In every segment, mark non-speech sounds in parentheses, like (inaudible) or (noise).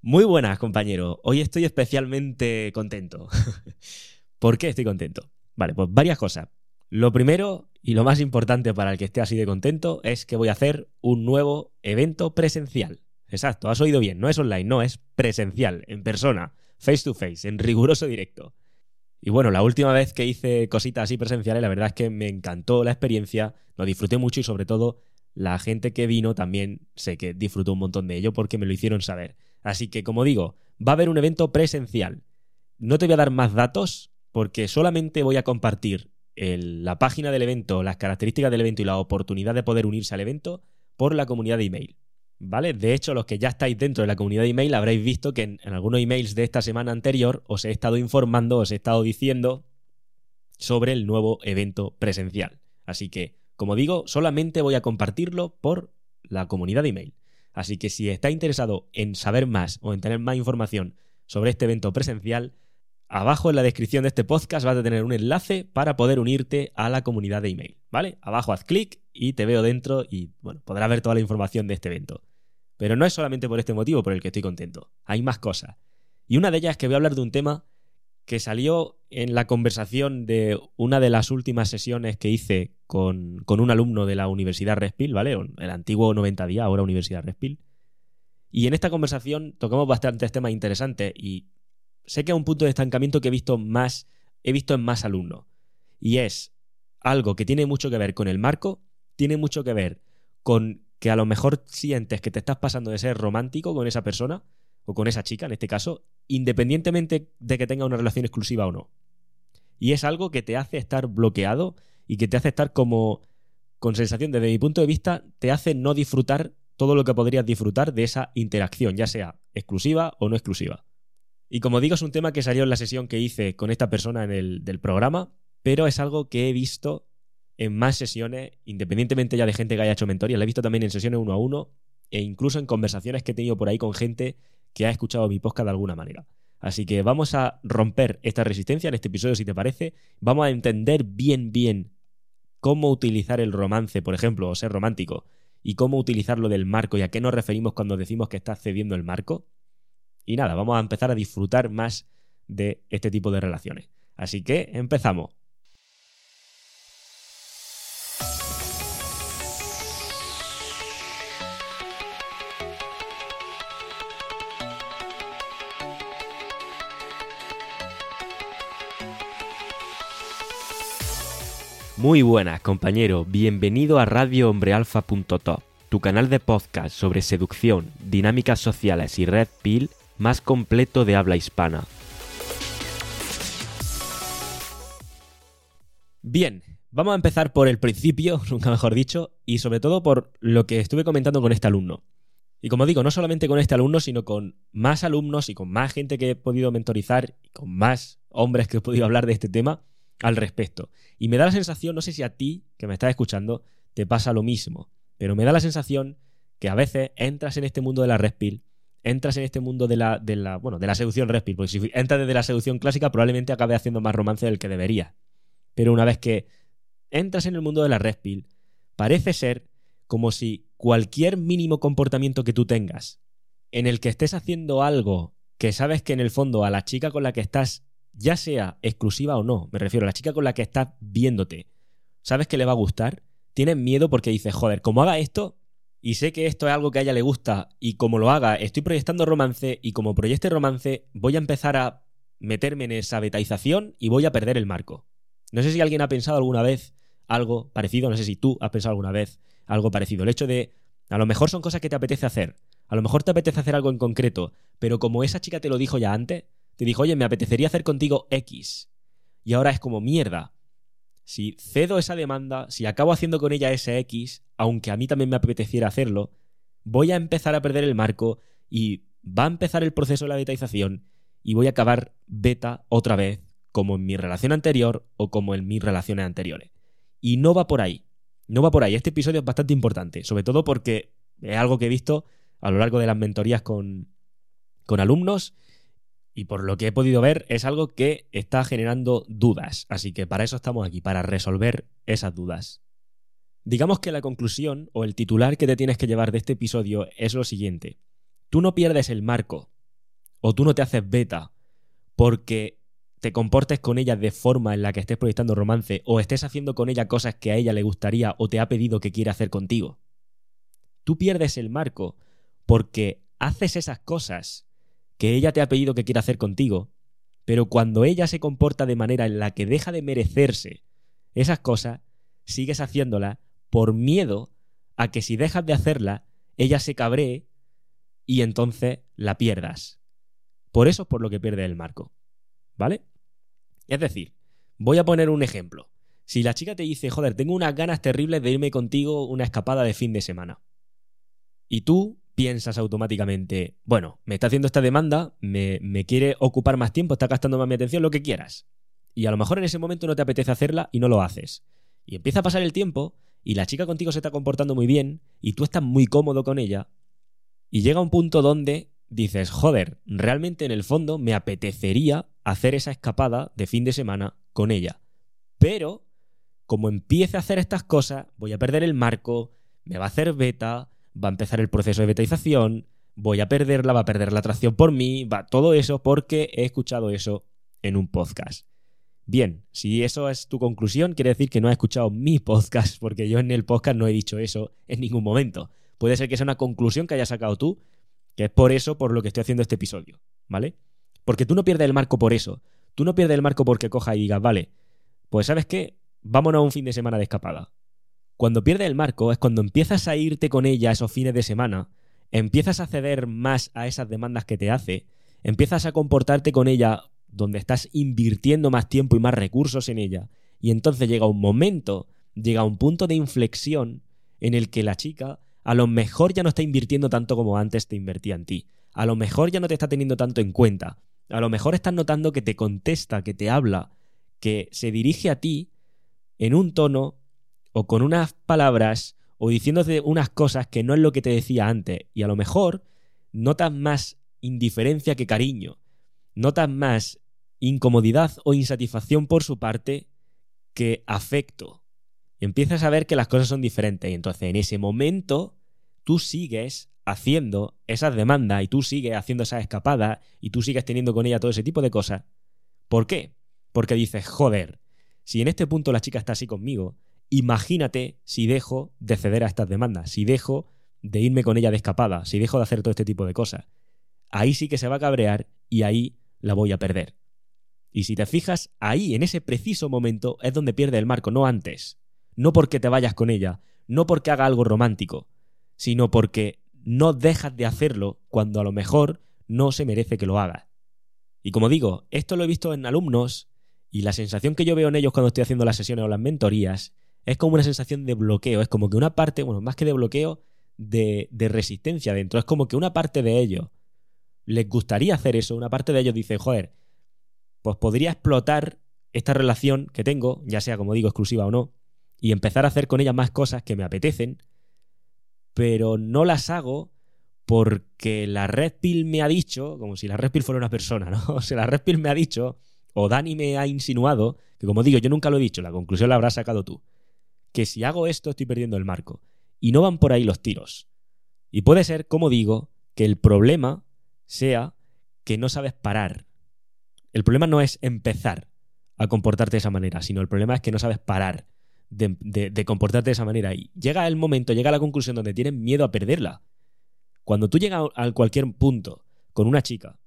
Muy buenas, compañero. Hoy estoy especialmente contento. (laughs) ¿Por qué estoy contento? Vale, pues varias cosas. Lo primero y lo más importante para el que esté así de contento es que voy a hacer un nuevo evento presencial. Exacto, has oído bien, no es online, no, es presencial, en persona, face to face, en riguroso directo. Y bueno, la última vez que hice cositas así presenciales, la verdad es que me encantó la experiencia, lo disfruté mucho y sobre todo la gente que vino también sé que disfrutó un montón de ello porque me lo hicieron saber. Así que, como digo, va a haber un evento presencial. No te voy a dar más datos porque solamente voy a compartir la página del evento, las características del evento y la oportunidad de poder unirse al evento por la comunidad de email. ¿Vale? De hecho, los que ya estáis dentro de la comunidad de email habréis visto que en, algunos emails de esta semana anterior os he estado informando, os he estado diciendo sobre el nuevo evento presencial. Así que, como digo, solamente voy a compartirlo por la comunidad de email. Así que si está interesado en saber más o en tener más información sobre este evento presencial, abajo en la descripción de este podcast vas a tener un enlace para poder unirte a la comunidad de email, ¿vale? Abajo haz clic y te veo dentro y, bueno, podrás ver toda la información de este evento. Pero no es solamente por este motivo por el que estoy contento, hay más cosas. Y una de ellas es que voy a hablar de un tema que salió en la conversación de una de las últimas sesiones que hice con, un alumno de la Universidad Respil, ¿vale? El antiguo 90 días, ahora Universidad Respil. Y en esta conversación tocamos bastantes temas interesantes y sé que es un punto de estancamiento que he visto más, he visto en más alumnos. Y es algo que tiene mucho que ver con el marco, tiene mucho que ver con que a lo mejor sientes que te estás pasando de ser romántico con esa persona o con esa chica en este caso, independientemente de que tenga una relación exclusiva o no. Y es algo que te hace estar bloqueado y que te hace estar como con sensación, desde mi punto de vista, te hace no disfrutar todo lo que podrías disfrutar de esa interacción, ya sea exclusiva o no exclusiva. Y como digo, es un tema que salió en la sesión que hice con esta persona en el del programa, pero es algo que he visto en más sesiones, independientemente ya de gente que haya hecho mentoría, la he visto también en sesiones uno a uno e incluso en conversaciones que he tenido por ahí con gente que ha escuchado mi podcast de alguna manera. Así que vamos a romper esta resistencia en este episodio, si te parece. Vamos a entender bien, bien cómo utilizar el romance, por ejemplo, o ser romántico, y cómo utilizarlo del marco y a qué nos referimos cuando decimos que está cediendo el marco. Y nada, vamos a empezar a disfrutar más de este tipo de relaciones. Así que empezamos. Muy buenas, compañero. Bienvenido a radiohombrealfa.top, tu canal de podcast sobre seducción, dinámicas sociales y red pill más completo de habla hispana. Bien, vamos a empezar por el principio, (laughs) nunca mejor dicho, y sobre todo por lo que estuve comentando con este alumno. Y como digo, no solamente con este alumno, sino con más alumnos y con más gente que he podido mentorizar, y con más hombres que he podido hablar de este tema, al respecto. Y me da la sensación, no sé si a ti, que me estás escuchando, te pasa lo mismo, pero me da la sensación que a veces entras en este mundo de la red entras en este mundo de la, de la, bueno, de la seducción red porque si entras desde la seducción clásica probablemente acabe haciendo más romance del que debería. Pero una vez que entras en el mundo de la red parece ser como si cualquier mínimo comportamiento que tú tengas, en el que estés haciendo algo que sabes que en el fondo a la chica con la que estás ya sea exclusiva o no, me refiero a la chica con la que estás viéndote, sabes que le va a gustar, tienes miedo porque dices, joder, como haga esto, y sé que esto es algo que a ella le gusta, y como lo haga, estoy proyectando romance, y como proyecte romance, voy a empezar a meterme en esa betaización y voy a perder el marco. No sé si alguien ha pensado alguna vez algo parecido, no sé si tú has pensado alguna vez algo parecido. El hecho de, a lo mejor son cosas que te apetece hacer, a lo mejor te apetece hacer algo en concreto, pero como esa chica te lo dijo ya antes, te dijo, oye, me apetecería hacer contigo X. Y ahora es como mierda. Si cedo esa demanda, si acabo haciendo con ella ese X, aunque a mí también me apeteciera hacerlo, voy a empezar a perder el marco y va a empezar el proceso de la betaización y voy a acabar beta otra vez, como en mi relación anterior o como en mis relaciones anteriores. Y no va por ahí. No va por ahí. Este episodio es bastante importante, sobre todo porque es algo que he visto a lo largo de las mentorías con, con alumnos y por lo que he podido ver es algo que está generando dudas. Así que para eso estamos aquí, para resolver esas dudas. Digamos que la conclusión o el titular que te tienes que llevar de este episodio es lo siguiente. Tú no pierdes el marco o tú no te haces beta porque te comportes con ella de forma en la que estés proyectando romance o estés haciendo con ella cosas que a ella le gustaría o te ha pedido que quiera hacer contigo. Tú pierdes el marco porque haces esas cosas que ella te ha pedido que quiera hacer contigo, pero cuando ella se comporta de manera en la que deja de merecerse esas cosas, sigues haciéndolas por miedo a que si dejas de hacerla, ella se cabree y entonces la pierdas. Por eso es por lo que pierde el marco. ¿Vale? Es decir, voy a poner un ejemplo. Si la chica te dice, joder, tengo unas ganas terribles de irme contigo una escapada de fin de semana. Y tú piensas automáticamente, bueno, me está haciendo esta demanda, me, me, quiere ocupar más tiempo, está gastando más mi atención, lo que quieras. Y a lo mejor en ese momento no te apetece hacerla y no lo haces. Y empieza a pasar el tiempo y la chica contigo se está comportando muy bien y tú estás muy cómodo con ella. Y llega un punto donde dices, joder, realmente en el fondo me apetecería hacer esa escapada de fin de semana con ella. Pero, como empiece a hacer estas cosas, voy a perder el marco, me va a hacer beta, va a empezar el proceso de betaización, voy a perderla, va a perder la atracción por mí, va todo eso porque he escuchado eso en un podcast. Bien, si eso es tu conclusión, quiere decir que no has escuchado mi podcast, porque yo en el podcast no he dicho eso en ningún momento. Puede ser que sea una conclusión que hayas sacado tú, que es por eso por lo que estoy haciendo este episodio, ¿vale? Porque tú no pierdes el marco por eso. Tú no pierdes el marco porque coja y digas, vale, pues sabes qué, vámonos a un fin de semana de escapada. Cuando pierdes el marco es cuando empiezas a irte con ella esos fines de semana, empiezas a ceder más a esas demandas que te hace, empiezas a comportarte con ella donde estás invirtiendo más tiempo y más recursos en ella, y entonces llega un momento, llega un punto de inflexión en el que la chica a lo mejor ya no está invirtiendo tanto como antes te invertía en ti, a lo mejor ya no te está teniendo tanto en cuenta, a lo mejor estás notando que te contesta, que te habla, que se dirige a ti en un tono o con unas palabras o diciéndote unas cosas que no es lo que te decía antes y a lo mejor notas más indiferencia que cariño, notas más incomodidad o insatisfacción por su parte que afecto. Y empiezas a ver que las cosas son diferentes y entonces en ese momento tú sigues haciendo esas demandas y tú sigues haciendo esas escapadas y tú sigues teniendo con ella todo ese tipo de cosas. ¿Por qué? Porque dices, joder, si en este punto la chica está así conmigo, Imagínate si dejo de ceder a estas demandas, si dejo de irme con ella de escapada, si dejo de hacer todo este tipo de cosas. Ahí sí que se va a cabrear y ahí la voy a perder. Y si te fijas, ahí, en ese preciso momento, es donde pierde el marco, no antes. No porque te vayas con ella, no porque haga algo romántico, sino porque no dejas de hacerlo cuando a lo mejor no se merece que lo hagas. Y como digo, esto lo he visto en alumnos y la sensación que yo veo en ellos cuando estoy haciendo las sesiones o las mentorías es como una sensación de bloqueo, es como que una parte, bueno, más que de bloqueo, de, resistencia dentro, es como que una parte de ellos les gustaría hacer eso, una parte de ellos dice, joder, pues podría explotar esta relación que tengo, ya sea como digo, exclusiva o no, y empezar a hacer con ella más cosas que me apetecen, pero no las hago porque la Red Pill me ha dicho, como si la Red Pill fuera una persona, ¿no? (laughs) O sea, la Red Pill me ha dicho, o Dani me ha insinuado, que como digo, yo nunca lo he dicho, la conclusión la habrás sacado tú que si hago esto estoy perdiendo el marco. Y no van por ahí los tiros. Y puede ser, como digo, que el problema sea que no sabes parar. El problema no es empezar a comportarte de esa manera, sino el problema es que no sabes parar de, comportarte de esa manera. Y llega el momento, llega la conclusión donde tienes miedo a perderla. Cuando tú llegas a cualquier punto con una chica,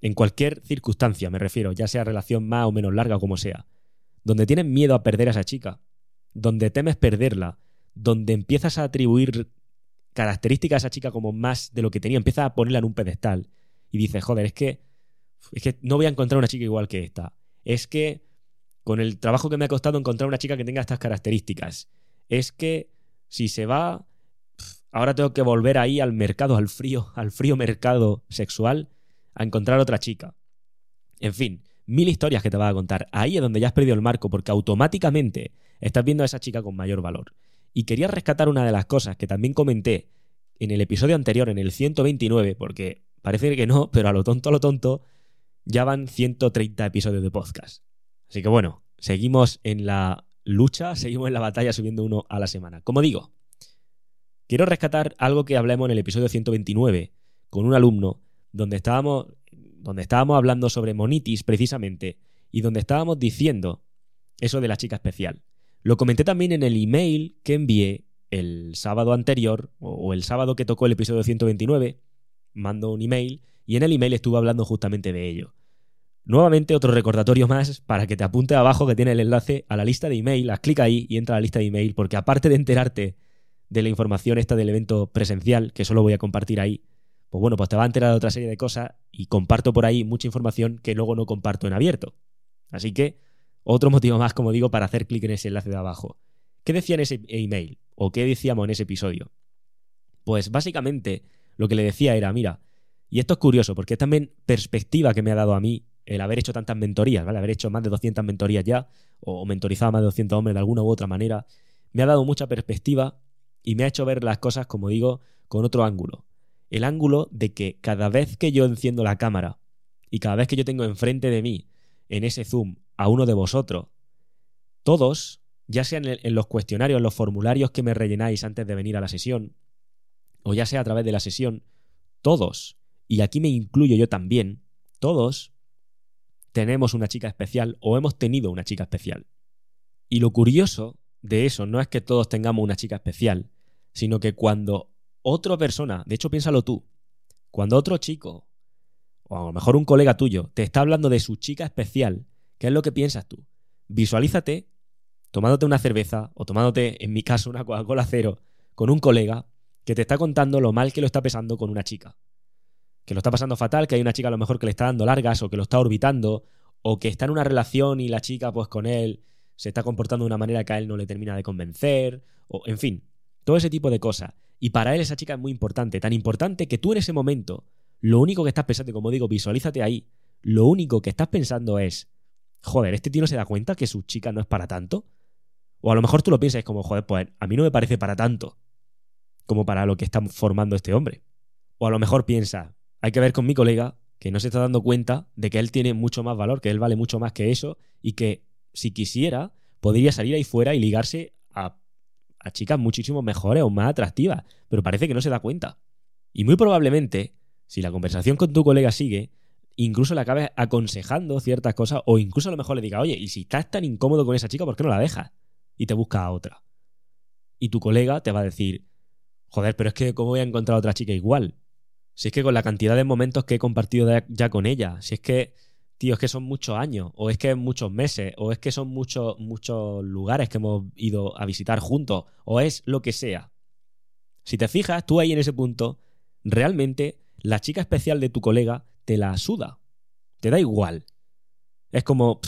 en cualquier circunstancia me refiero, ya sea relación más o menos larga o como sea, donde tienes miedo a perder a esa chica, donde temes perderla, donde empiezas a atribuir características a esa chica como más de lo que tenía, empiezas a ponerla en un pedestal y dices, joder, es que, es que no voy a encontrar una chica igual que esta. Es que con el trabajo que me ha costado encontrar una chica que tenga estas características. Es que si se va, Ahora tengo que volver ahí al mercado, al frío, al frío mercado sexual, a encontrar otra chica. En fin, mil historias que te va a contar. Ahí es donde ya has perdido el marco, porque automáticamente estás viendo a esa chica con mayor valor. Y quería rescatar una de las cosas que también comenté en el episodio anterior, en el 129, porque parece que no, pero a lo tonto, a lo tonto, ya van 130 episodios de podcast. Así que bueno, seguimos en la lucha, (laughs) seguimos en la batalla subiendo uno a la semana. Como digo, quiero rescatar algo que hablemos en el episodio 129 con un alumno donde estábamos, donde estábamos hablando sobre monitis precisamente y donde estábamos diciendo eso de la chica especial. Lo comenté también en el email que envié el sábado anterior o el sábado que tocó el episodio 129. Mando un email y en el email estuve hablando justamente de ello. Nuevamente otro recordatorio más para que te apunte abajo que tiene el enlace a la lista de email, haz clic ahí y entra a la lista de email porque aparte de enterarte de la información esta del evento presencial, que solo voy a compartir ahí, pues bueno, pues te va a enterar de otra serie de cosas y comparto por ahí mucha información que luego no comparto en abierto. Así que otro (laughs) motivo más, como digo, para hacer clic en ese enlace de abajo. ¿Qué decía en ese email? ¿O qué decíamos en ese episodio? Pues básicamente lo que le decía era, mira, y esto es curioso porque es también perspectiva que me ha dado a mí el haber hecho tantas mentorías, ¿vale? Haber hecho más de 200 mentorías ya, o mentorizado a más de 200 hombres de alguna u otra manera, me ha dado mucha perspectiva y me ha hecho ver las cosas, como digo, con otro ángulo. El ángulo de que cada vez que yo enciendo la cámara y cada vez que yo tengo enfrente de mí, en ese Zoom, a uno de vosotros, todos, ya sean en los cuestionarios, en los formularios que me rellenáis antes de venir a la sesión, o ya sea a través de la sesión, todos, y aquí me incluyo yo también, todos tenemos una chica especial o hemos tenido una chica especial. Y lo curioso de eso no es que todos tengamos una chica especial, sino que cuando otra persona, de hecho piénsalo tú, cuando otro chico, o a lo mejor un colega tuyo, te está hablando de su chica especial, ¿qué es lo que piensas tú? Visualízate tomándote una cerveza o tomándote, en mi caso, una Coca-Cola cero con un colega que te está contando lo mal que lo está pesando con una chica que lo está pasando fatal, que hay una chica a lo mejor que le está dando largas o que lo está orbitando, o que está en una relación y la chica pues con él se está comportando de una manera que a él no le termina de convencer, o en fin, todo ese tipo de cosas. Y para él esa chica es muy importante, tan importante que tú en ese momento, lo único que estás pensando, como digo, visualízate ahí, lo único que estás pensando es, joder, este tío no se da cuenta que su chica no es para tanto. O a lo mejor tú lo piensas como, joder, pues a mí no me parece para tanto como para lo que está formando este hombre. O a lo mejor piensa, hay que ver con mi colega que no se está dando cuenta de que él tiene mucho más valor, que él vale mucho más que eso y que si quisiera podría salir ahí fuera y ligarse a, chicas muchísimo mejores o más atractivas, pero parece que no se da cuenta. Y muy probablemente, si la conversación con tu colega sigue, incluso le acabes aconsejando ciertas cosas o incluso a lo mejor le diga, oye, y si estás tan incómodo con esa chica, ¿por qué no la dejas? Y te busca a otra. Y tu colega te va a decir, joder, pero es que ¿cómo voy a encontrar a otra chica igual? Si es que con la cantidad de momentos que he compartido ya con ella, si es que, tío, es que son muchos años, o es que muchos meses, o es que son muchos, muchos lugares que hemos ido a visitar juntos, o es lo que sea. Si te fijas, tú ahí en ese punto, realmente la chica especial de tu colega te la suda. Te da igual. Es como,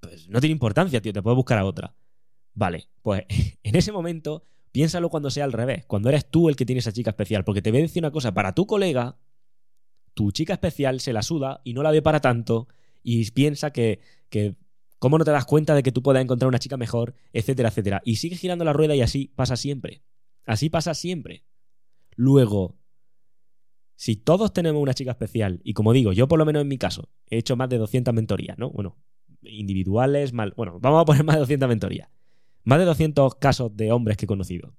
pues no tiene importancia, tío, te puedes buscar a otra. Vale, pues (laughs) en ese momento Piénsalo cuando sea al revés, cuando eres tú el que tiene esa chica especial, porque te voy a decir una cosa, para tu colega, tu chica especial se la suda y no la ve para tanto y piensa que, que ¿cómo no te das cuenta de que tú puedas encontrar una chica mejor, etcétera, etcétera? Y sigue girando la rueda y así pasa siempre. Así pasa siempre. Luego, si todos tenemos una chica especial, y como digo, yo por lo menos en mi caso, he hecho más de 200 mentorías, ¿no? Bueno, individuales, mal, bueno, vamos a poner más de 200 mentorías. Más de 200 casos de hombres que he conocido.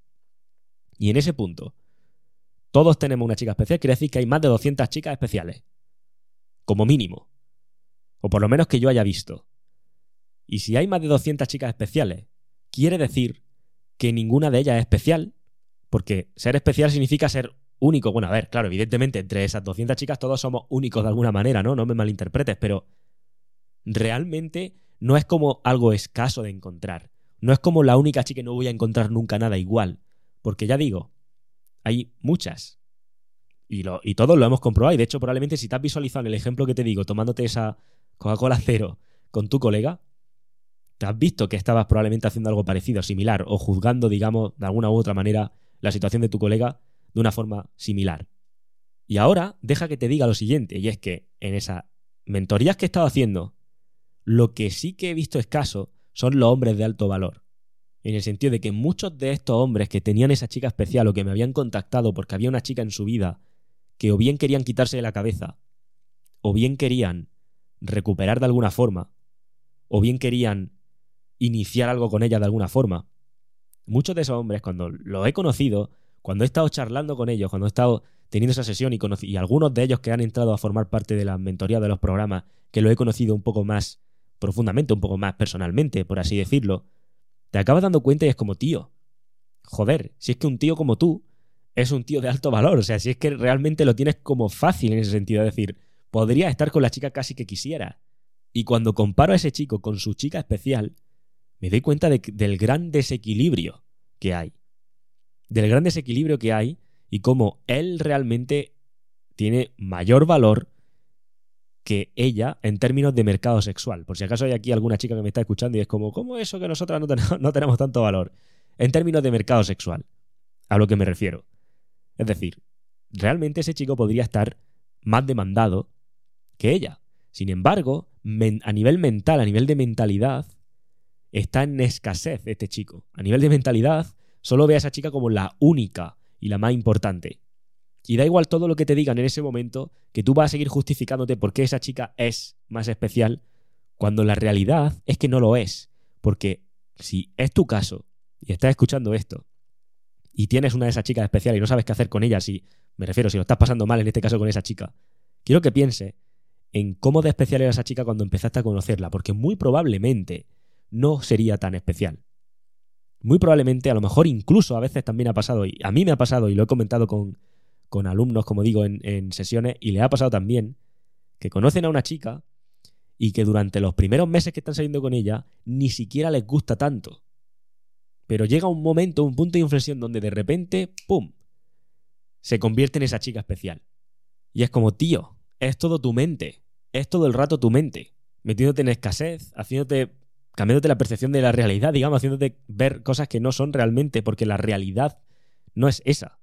Y en ese punto, todos tenemos una chica especial, quiere decir que hay más de 200 chicas especiales. Como mínimo. O por lo menos que yo haya visto. Y si hay más de 200 chicas especiales, quiere decir que ninguna de ellas es especial, porque ser especial significa ser único. Bueno, a ver, claro, evidentemente entre esas 200 chicas todos somos únicos de alguna manera, ¿no? No me malinterpretes, pero realmente no es como algo escaso de encontrar. No es como la única chica que no voy a encontrar nunca nada igual. Porque ya digo, hay muchas. Y, lo, y todos lo hemos comprobado. Y de hecho, probablemente si te has visualizado en el ejemplo que te digo, tomándote esa Coca-Cola cero con tu colega, te has visto que estabas probablemente haciendo algo parecido, similar, o juzgando, digamos, de alguna u otra manera la situación de tu colega, de una forma similar. Y ahora deja que te diga lo siguiente, y es que en esas mentorías que he estado haciendo, lo que sí que he visto escaso son los hombres de alto valor. En el sentido de que muchos de estos hombres que tenían esa chica especial o que me habían contactado porque había una chica en su vida que o bien querían quitarse de la cabeza, o bien querían recuperar de alguna forma, o bien querían iniciar algo con ella de alguna forma. Muchos de esos hombres, cuando los he conocido, cuando he estado charlando con ellos, cuando he estado teniendo esa sesión y, y algunos de ellos que han entrado a formar parte de la mentoría de los programas, que lo he conocido un poco más profundamente, un poco más personalmente, por así decirlo, te acabas dando cuenta y es como, tío, joder, si es que un tío como tú es un tío de alto valor, o sea, si es que realmente lo tienes como fácil en ese sentido, es decir, podría estar con la chica casi que quisiera. Y cuando comparo a ese chico con su chica especial, me doy cuenta del gran desequilibrio que hay. Del gran desequilibrio que hay y cómo él realmente tiene mayor valor que ella en términos de mercado sexual. Por si acaso hay aquí alguna chica que me está escuchando y es como, ¿cómo eso que nosotras no tenemos, (laughs) no tenemos tanto valor? En términos de mercado sexual, a lo que me refiero. Es decir, realmente ese chico podría estar más demandado que ella. Sin embargo, a nivel mental, a nivel de mentalidad, está en escasez este chico. A nivel de mentalidad, solo ve a esa chica como la única y la más importante. Y da igual todo lo que te digan en ese momento, que tú vas a seguir justificándote por qué esa chica es más especial, cuando la realidad es que no lo es. Porque si es tu caso y estás escuchando esto y tienes una de esas chicas especiales y no sabes qué hacer con ella, si me refiero, si lo estás pasando mal en este caso con esa chica, quiero que piense en cómo de especial era esa chica cuando empezaste a conocerla, porque muy probablemente no sería tan especial. Muy probablemente, a lo mejor incluso a veces también ha pasado, y a mí me ha pasado, y lo he comentado con, con alumnos, como digo, en, sesiones, y le ha pasado también que conocen a una chica y que durante los primeros meses que están saliendo con ella ni siquiera les gusta tanto. Pero llega un momento, un punto de inflexión donde de repente, ¡pum!, se convierte en esa chica especial. Y es como, tío, es todo tu mente, es todo el rato tu mente, metiéndote en escasez, haciéndote, cambiándote la percepción de la realidad, digamos, haciéndote ver cosas que no son realmente, porque la realidad no es esa.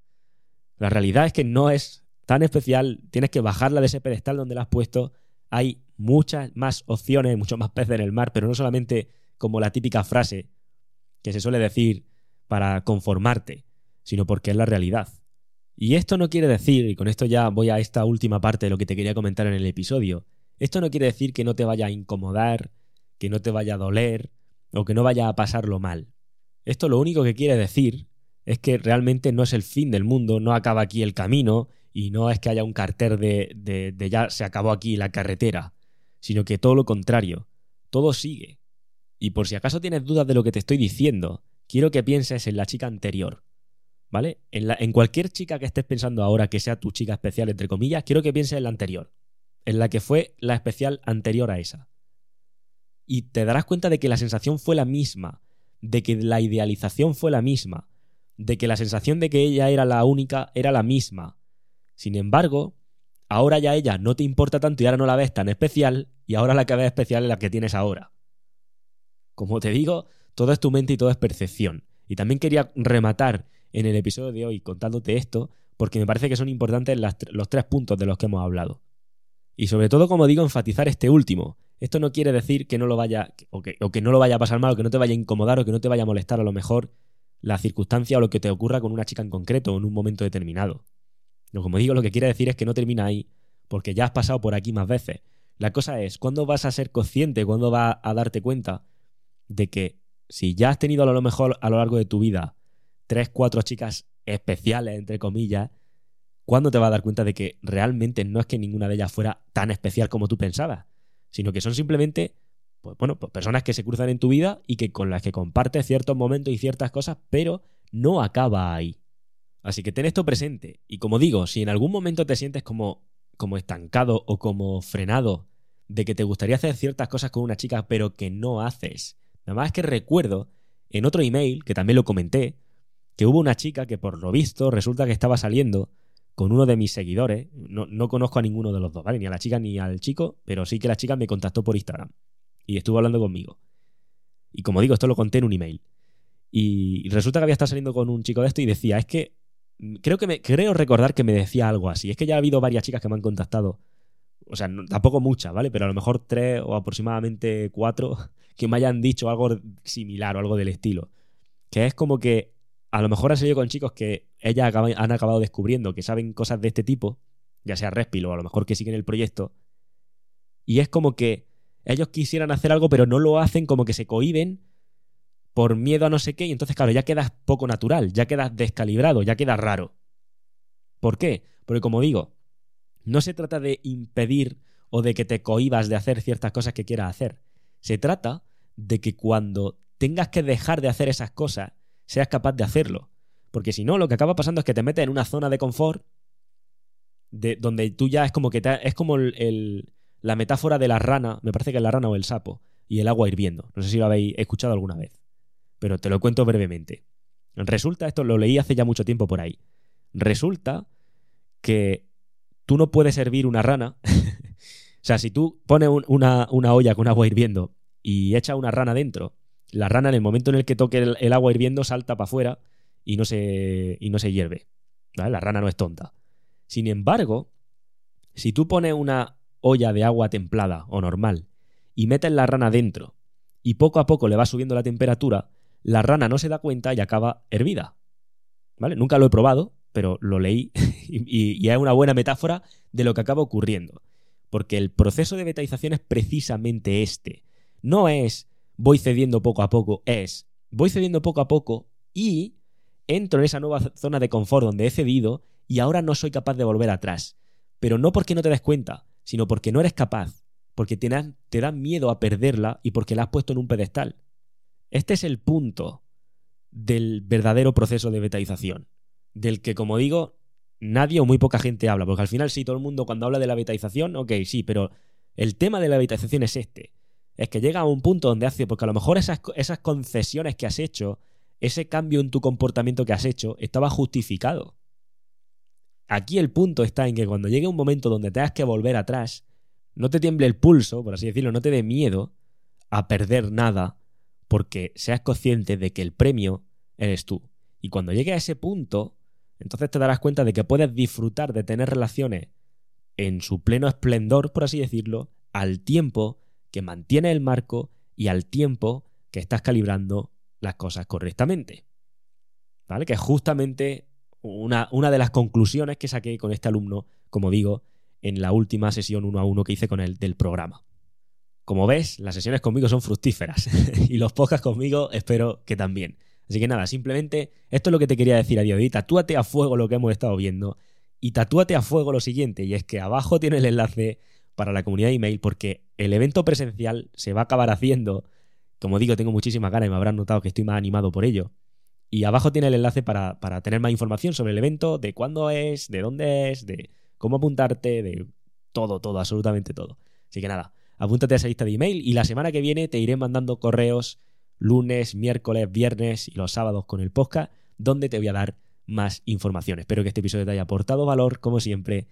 La realidad es que no es tan especial, tienes que bajarla de ese pedestal donde la has puesto. Hay muchas más opciones, muchos más peces en el mar, pero no solamente como la típica frase que se suele decir para conformarte, sino porque es la realidad. Y esto no quiere decir, y con esto ya voy a esta última parte de lo que te quería comentar en el episodio, esto no quiere decir que no te vaya a incomodar, que no te vaya a doler o que no vaya a pasarlo mal. Esto lo único que quiere decir es que realmente no es el fin del mundo, no acaba aquí el camino y no es que haya un cartel de, de, ya se acabó aquí la carretera, sino que todo lo contrario, todo sigue. Y por si acaso tienes dudas de lo que te estoy diciendo, quiero que pienses en la chica anterior. ¿Vale? En, cualquier chica que estés pensando ahora que sea tu chica especial, entre comillas, quiero que pienses en la anterior. En la que fue la especial anterior a esa. Y te darás cuenta de que la sensación fue la misma, de que la idealización fue la misma, de que la sensación de que ella era la única era la misma. Sin embargo, ahora ya ella no te importa tanto y ahora no la ves tan especial y ahora la que ves especial es la que tienes ahora. Como te digo, todo es tu mente y todo es percepción. Y también quería rematar en el episodio de hoy contándote esto porque me parece que son importantes los tres puntos de los que hemos hablado. Y sobre todo, como digo, enfatizar este último. Esto no quiere decir que no lo vaya, o que, no lo vaya a pasar mal, o que no te vaya a incomodar, o que no te vaya a molestar a lo mejor la circunstancia o lo que te ocurra con una chica en concreto o en un momento determinado. No, como digo, lo que quiere decir es que no termina ahí, porque ya has pasado por aquí más veces. La cosa es, ¿cuándo vas a ser consciente, cuándo vas a darte cuenta de que si ya has tenido a lo mejor a lo largo de tu vida tres, cuatro chicas especiales, entre comillas, ¿cuándo te vas a dar cuenta de que realmente no es que ninguna de ellas fuera tan especial como tú pensabas? Sino que son simplemente pues bueno, pues personas que se cruzan en tu vida y que con las que compartes ciertos momentos y ciertas cosas, pero no acaba ahí. Así que ten esto presente. Y como digo, si en algún momento te sientes como, como estancado o como frenado de que te gustaría hacer ciertas cosas con una chica, pero que no haces, nada más que recuerdo en otro email, que también lo comenté, que hubo una chica que por lo visto resulta que estaba saliendo con uno de mis seguidores. No, no conozco a ninguno de los dos, ¿vale? Ni a la chica ni al chico, pero sí que la chica me contactó por Instagram y estuvo hablando conmigo. Y como digo, esto lo conté en un email. Y resulta que había estado saliendo con un chico de esto y decía, es que creo que creo recordar que me decía algo así. Es que ya ha habido varias chicas que me han contactado. O sea, tampoco muchas, ¿vale? Pero a lo mejor tres o aproximadamente cuatro (laughs) que me hayan dicho algo similar o algo del estilo. Que es como que a lo mejor ha salido con chicos que ellas han acabado descubriendo que saben cosas de este tipo, ya sea Respil o a lo mejor que siguen el proyecto, y es como que ellos quisieran hacer algo pero no lo hacen, como que se cohiben por miedo a no sé qué, y entonces claro, ya quedas poco natural, ya quedas descalibrado, ya queda raro. ¿Por qué? Porque como digo, no se trata de impedir o de que te cohibas de hacer ciertas cosas que quieras hacer. Se trata de que cuando tengas que dejar de hacer esas cosas, seas capaz de hacerlo. Porque si no, lo que acaba pasando es que te metes en una zona de confort de, donde tú ya es como que es como la metáfora de la rana, me parece que es la rana o el sapo, y el agua hirviendo. No sé si lo habéis escuchado alguna vez, pero te lo cuento brevemente. Resulta, esto lo leí hace ya mucho tiempo por ahí, resulta que tú no puedes hervir una rana. (laughs) o sea, si tú pones una, una olla con agua hirviendo y echas una rana dentro, la rana en el momento en el que toque el, agua hirviendo salta para afuera y no se, y no se hierve. La rana no es tonta. Sin embargo, si tú pones una olla de agua templada o normal y metes la rana dentro y poco a poco le va subiendo la temperatura, la rana no se da cuenta y acaba hervida. ¿Vale? Nunca lo he probado, pero lo leí (laughs) y, es una buena metáfora de lo que acaba ocurriendo. Porque el proceso de betaización es precisamente este. No es voy cediendo poco a poco es, voy cediendo poco a poco y entro en esa nueva zona de confort donde he cedido y ahora no soy capaz de volver atrás. Pero no porque no te des cuenta, sino porque no eres capaz, porque te dan, te miedo a perderla y porque la has puesto en un pedestal. Este es el punto del verdadero proceso de betaización, del que, como digo, nadie o muy poca gente habla, porque al final sí, todo el mundo cuando habla de la betaización, ok, sí, pero el tema de la betaización es este es que llega a un punto donde hace, porque a lo mejor esas, esas concesiones que has hecho, ese cambio en tu comportamiento que has hecho, estaba justificado. Aquí el punto está en que cuando llegue un momento donde tengas que volver atrás, no te tiemble el pulso, por así decirlo, no te dé miedo a perder nada, porque seas consciente de que el premio eres tú. Y cuando llegue a ese punto, entonces te darás cuenta de que puedes disfrutar de tener relaciones en su pleno esplendor, por así decirlo, al tiempo que mantiene el marco y al tiempo que estás calibrando las cosas correctamente. ¿Vale? Que es justamente una, una de las conclusiones que saqué con este alumno, como digo, en la última sesión uno a uno que hice con él del programa. Como ves, las sesiones conmigo son fructíferas (laughs) y los podcasts conmigo espero que también. Así que nada, simplemente esto es lo que te quería decir a día de hoy. Tatúate a fuego lo que hemos estado viendo y tatúate a fuego lo siguiente, y es que abajo (laughs) tiene el enlace para la comunidad de email porque el evento presencial se va a acabar haciendo. Como digo, tengo muchísimas ganas y me habrán notado que estoy más animado por ello. Y abajo tiene el enlace para, para tener más información sobre el evento, de cuándo es, de dónde es, de cómo apuntarte, de todo, todo, absolutamente todo. Así que nada, apúntate a esa lista de email y la semana que viene te iré mandando correos lunes, miércoles, viernes y los sábados con el podcast, donde te voy a dar más información. Espero que este episodio te haya aportado valor, como siempre.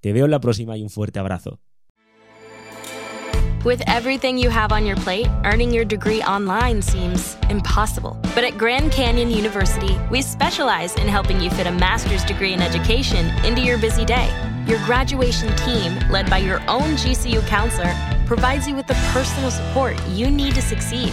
Te veo en la próxima y un fuerte abrazo. With everything you have on your plate, earning your degree online seems impossible. But at Grand Canyon University, we specialize in helping you fit a master's degree in education into your busy day. Your graduation team, led by your own GCU counselor, provides you with the personal support you need to succeed.